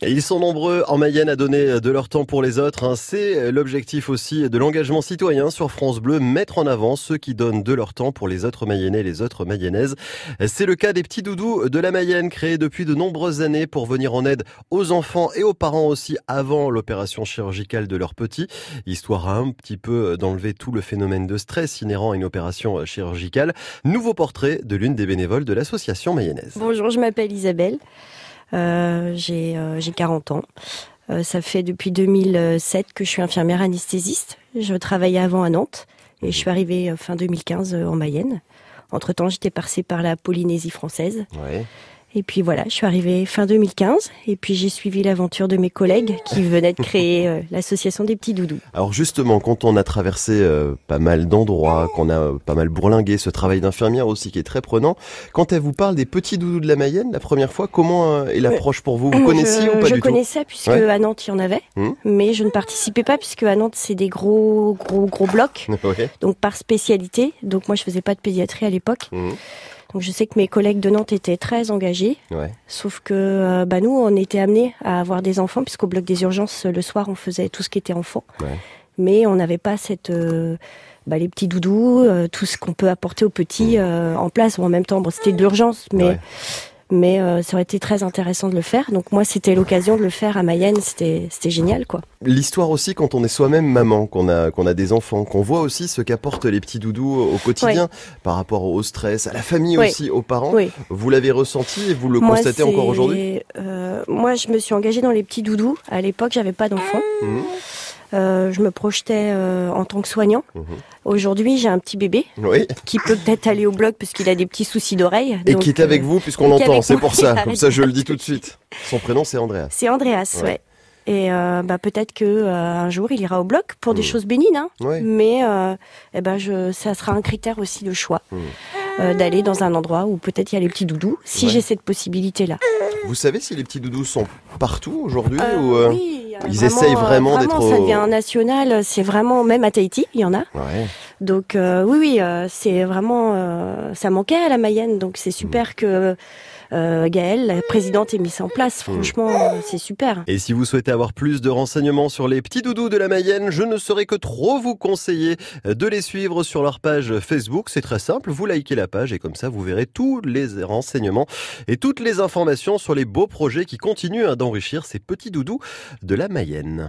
Ils sont nombreux en Mayenne à donner de leur temps pour les autres. hein. C'est l'objectif aussi de l'engagement citoyen sur France Bleu, mettre en avant ceux qui donnent de leur temps pour les autres Mayennais et les autres Mayennaises. C'est le cas des petits doudous de la Mayenne, créés depuis de nombreuses années pour venir en aide aux enfants et aux parents aussi avant l'opération chirurgicale de leurs petits, histoire un petit peu d'enlever tout le phénomène de stress inhérent à une opération chirurgicale. Nouveau portrait de l'une des bénévoles de l'association mayonnaise. Bonjour, je m'appelle Isabelle. Euh, j'ai euh, j'ai 40 ans. Euh, ça fait depuis 2007 que je suis infirmière anesthésiste. Je travaillais avant à Nantes et je suis arrivée euh, fin 2015 euh, en Mayenne. Entre-temps, j'étais passée par la Polynésie française. Et puis voilà, je suis arrivée fin 2015 et puis j'ai suivi l'aventure de mes collègues qui venaient de créer euh, l'association des petits doudous. Alors justement, quand on a traversé euh, pas mal d'endroits, qu'on a euh, pas mal bourlingué, ce travail d'infirmière aussi qui est très prenant, quand elle vous parle des petits doudous de la Mayenne, la première fois, comment euh, est l'approche pour vous? Vous connaissiez je, ou pas je du connaissais puisque Ouais. à Nantes il y en avait, Hmm. mais je ne participais pas puisque à Nantes c'est des gros gros gros blocs. tout Ouais. donc par spécialité. Donc moi je faisais pas de pédiatrie à l'époque. Mhm. Donc je sais que mes collègues de Nantes étaient très engagés, Ouais. sauf que euh, bah nous on était amenés à avoir des enfants puisqu'au bloc des urgences le soir on faisait tout ce qui était enfant, Ouais. mais on n'avait pas cette euh, bah, les petits doudous, euh, tout ce qu'on peut apporter aux petits euh, en place ou en même temps. Bon c'était de l'urgence, mais Ouais. Mais euh, ça aurait été très intéressant de le faire. Donc moi c'était l'occasion de le faire à Mayenne, c'était c'était génial quoi. L'histoire aussi quand on est soi-même maman, qu'on a qu'on a des enfants, qu'on voit aussi ce qu'apportent les petits doudous au quotidien par rapport au stress, à la famille aussi, aux parents. Vous l'avez ressenti et vous le Moi, constatez encore aujourd'hui? euh, Moi, je me suis engagée dans les petits doudous. À l'époque, j'avais pas d'enfant. Mhm. Euh, je me projetais euh, en tant que soignant. Mhm. Aujourd'hui, j'ai un petit bébé Oui. qui peut peut-être aller au bloc parce qu'il a des petits soucis d'oreille. Et Donc, qui est avec euh, vous puisqu'on l'entend, c'est pour ça. Comme ça je le dis tout de suite. Son prénom c'est Andreas. C'est Andreas, Ouais. ouais. Et euh, bah, peut-être que euh, un jour il ira au bloc pour des Mhm. choses bénines, hein. Mais euh, eh ben je, ça sera un critère aussi de choix euh, d'aller dans un endroit où peut-être il y a les petits doudous, si Ouais. j'ai cette possibilité-là. Vous savez si les petits doudous sont partout aujourd'hui ou oui, a ils essayent vraiment d'être Ça devient national, c'est vraiment, même à Tahiti, il y en a. Ouais. Donc euh, oui, oui, euh, c'est vraiment, euh, ça manquait à la Mayenne, donc c'est super que euh, Gaëlle, la présidente, ait mis ça en place. Franchement, euh, c'est super. Et si vous souhaitez avoir plus de renseignements sur les petits doudous de la Mayenne, je ne saurais que trop vous conseiller de les suivre sur leur page Facebook. C'est très simple, vous likez la page et comme ça vous verrez tous les renseignements et toutes les informations sur les beaux projets qui continuent hein, d'enrichir ces petits doudous de la Mayenne.